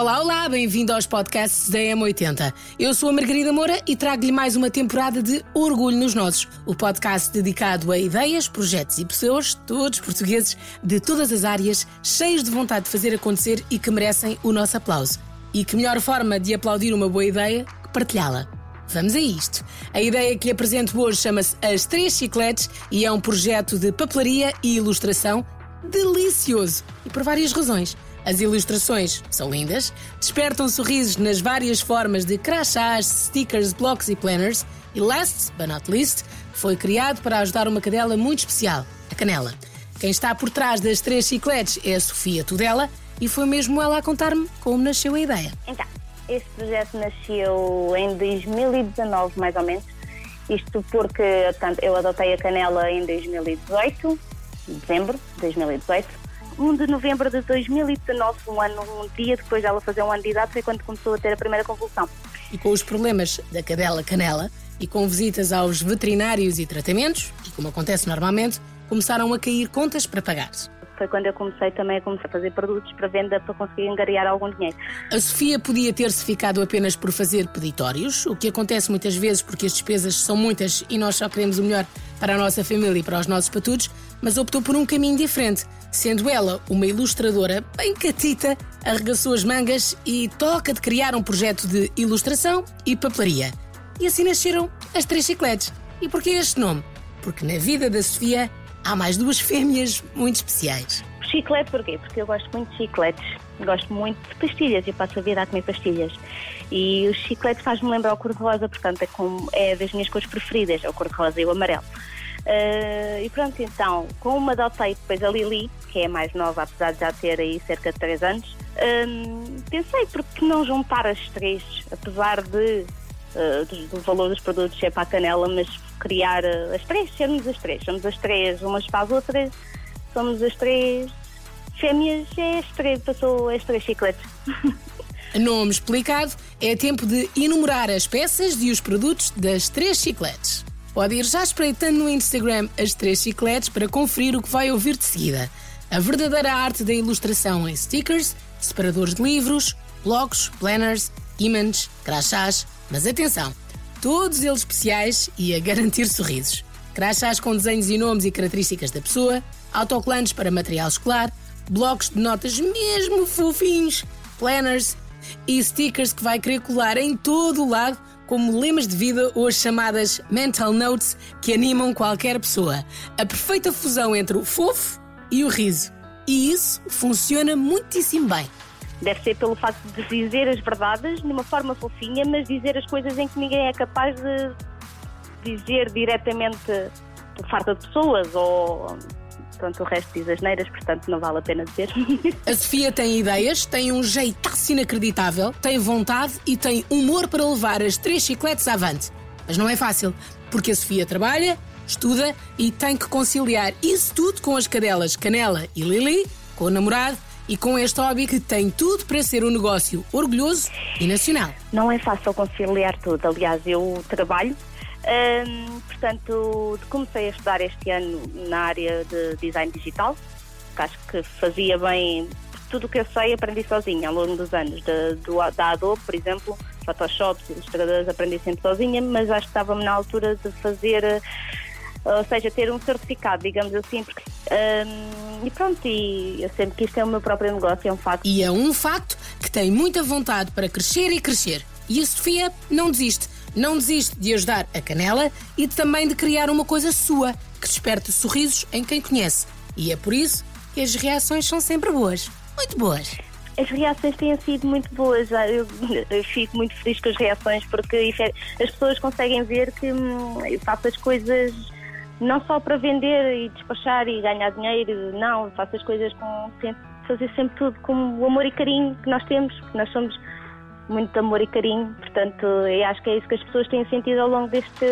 Olá, olá, bem-vindo aos podcasts da M80. Eu sou a Margarida Moura e trago-lhe mais uma temporada de Orgulho nos Nossos, o podcast dedicado a ideias, projetos e pessoas, todos portugueses, de todas as áreas, cheios de vontade de fazer acontecer e que merecem o nosso aplauso. E que melhor forma de aplaudir uma boa ideia que partilhá-la. Vamos a isto. A ideia que lhe apresento hoje chama-se As Três Chicletes e é um projeto de papelaria e ilustração delicioso e por várias razões. As ilustrações são lindas, despertam sorrisos nas várias formas de crachás, stickers, blocos e planners. E last but not least, foi criado para ajudar uma cadela muito especial, a Canela. Quem está por trás das três chicletes é a Sofia Tudela e foi mesmo ela a contar-me como nasceu a ideia. Então, este projeto nasceu em 2019, mais ou menos. Isto porque portanto, eu adotei a Canela em 2018, dezembro de 2018 1 de novembro de 2019, um ano, um dia depois dela fazer um ano de idade, foi quando começou a ter a primeira convulsão. E com os problemas da cadela canela e com visitas aos veterinários e tratamentos, e como acontece normalmente, começaram a cair contas para pagar. Foi quando eu comecei também a começar a fazer produtos para venda para conseguir angariar algum dinheiro. A Sofia podia ter-se ficado apenas por fazer peditórios, o que acontece muitas vezes porque as despesas são muitas e nós só queremos o melhor para a nossa família e para os nossos patudos, mas optou por um caminho diferente. Sendo ela uma ilustradora bem catita, arregaçou as mangas e toca de criar um projeto de ilustração e papelaria. E assim nasceram as Três Chicletes. E porquê este nome? Porque na vida da Sofia há mais duas fêmeas muito especiais. Chiclete porquê? Porque eu gosto muito de chicletes. Gosto muito de pastilhas e passo a vida a comer pastilhas. E o chiclete faz-me lembrar o cor-de-rosa, portanto é, com, é das minhas cores preferidas, é o cor-de-rosa e o amarelo. Uh, e pronto, então, com uma adotei depois a Lili, que é mais nova, apesar de já ter aí cerca de 3 anos, um, pensei por que não juntar as três, apesar de uh, do, do, valor dos produtos ser para a canela, mas criar uh, as três, sermos as três, somos as três umas para as outras, somos as três fêmeas, é as três, passou as três chicletes. Nome explicado, é tempo de enumerar as peças e os produtos das três chicletes. Pode ir já espreitando no Instagram as três chicletes para conferir o que vai ouvir de seguida. A verdadeira arte da ilustração em stickers, separadores de livros, blocos, planners, ímãs, crachás, mas atenção, todos eles especiais e a garantir sorrisos. Crachás com desenhos e nomes e características da pessoa, autocolantes para material escolar, blocos de notas mesmo fofinhos, planners e stickers que vai querer colar em todo o lado como lemas de vida ou as chamadas mental notes que animam qualquer pessoa. A perfeita fusão entre o fofo e o riso. E isso funciona muitíssimo bem. Deve ser pelo facto de dizer as verdades de uma forma fofinha, mas dizer as coisas em que ninguém é capaz de dizer diretamente por falta de pessoas ou pronto, o resto diz as neiras, portanto não vale a pena dizer. A Sofia tem ideias, tem um jeitaço inacreditável, tem vontade e tem humor para levar as três chicletes avante. Mas não é fácil, porque a Sofia trabalha, estuda e tem que conciliar isso tudo com as cadelas Canela e Lili, com o namorado e com este hobby que tem tudo para ser um negócio orgulhoso e nacional. Não é fácil conciliar tudo. Aliás, eu trabalho um, portanto, comecei a estudar este ano na área de design digital, que acho que fazia bem tudo o que eu sei, aprendi sozinha ao longo dos anos. De, do, da Adobe, por exemplo, Photoshop, ilustradores, aprendi sempre sozinha, mas acho que estava-me na altura de fazer, ou seja, ter um certificado, digamos assim, porque, um, e pronto, e eu sempre que isto é o meu próprio negócio, é um facto. E é um facto que tem muita vontade para crescer e crescer. E a Sofia não desiste não desiste de ajudar a Canela e também de criar uma coisa sua, que desperte sorrisos em quem conhece. E é por isso que as reações são sempre boas. Muito boas. As reações têm sido muito boas. Eu, eu fico muito feliz com as reações porque as pessoas conseguem ver que hum, eu faço as coisas não só para vender e despachar e ganhar dinheiro, não, faço as coisas com fazer sempre tudo com o amor e carinho que nós temos, que nós somos muito amor e carinho. Portanto, eu acho que é isso que as pessoas têm sentido ao longo deste,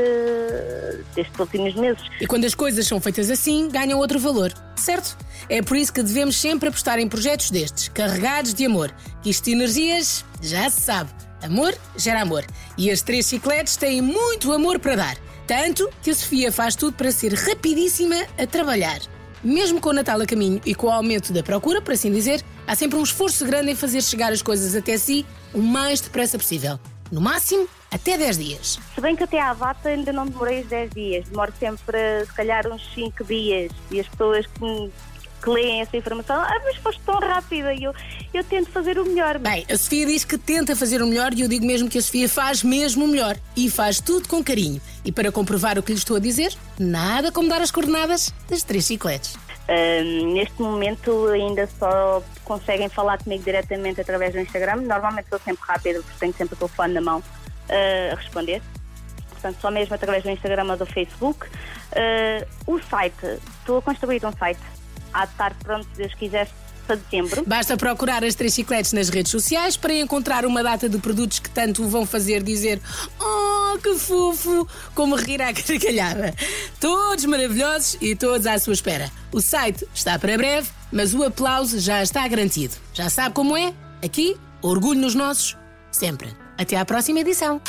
destes últimos meses. E quando as coisas são feitas assim, ganham outro valor, certo? É por isso que devemos sempre apostar em projetos destes, carregados de amor. Que isto de energias, já se sabe. Amor gera amor. E as três chicletes têm muito amor para dar. Tanto que a Sofia faz tudo para ser rapidíssima a trabalhar. Mesmo com o Natal a caminho e com o aumento da procura, por assim dizer, há sempre um esforço grande em fazer chegar as coisas até si o mais depressa possível. No máximo, até 10 dias. Se bem que até à data ainda não demorei os 10 dias, demoro sempre, se calhar, uns 5 dias. E as pessoas que, que leem essa informação, ah, mas foste tão rápida. E eu, eu tento fazer o melhor. Bem, a Sofia diz que tenta fazer o melhor e eu digo mesmo que a Sofia faz mesmo o melhor. E faz tudo com carinho. E para comprovar o que lhe estou a dizer, nada como dar as coordenadas das três chicletes. Neste momento ainda só conseguem falar comigo diretamente através do Instagram. Normalmente sou sempre rápida, porque tenho sempre o telefone na mão uh, a responder. Portanto, só mesmo através do Instagram ou do Facebook. Uh, o site, estou a construir um site. Há de estar pronto, se Deus quiser, para dezembro. Basta procurar as três chicletes nas redes sociais para encontrar uma data de produtos que tanto o vão fazer dizer Oh, que fofo! Como rir à gargalhada. Todos maravilhosos e todos à sua espera. O site está para breve, mas o aplauso já está garantido. Já sabe como é? Aqui, orgulho nos nossos, sempre. Até à próxima edição.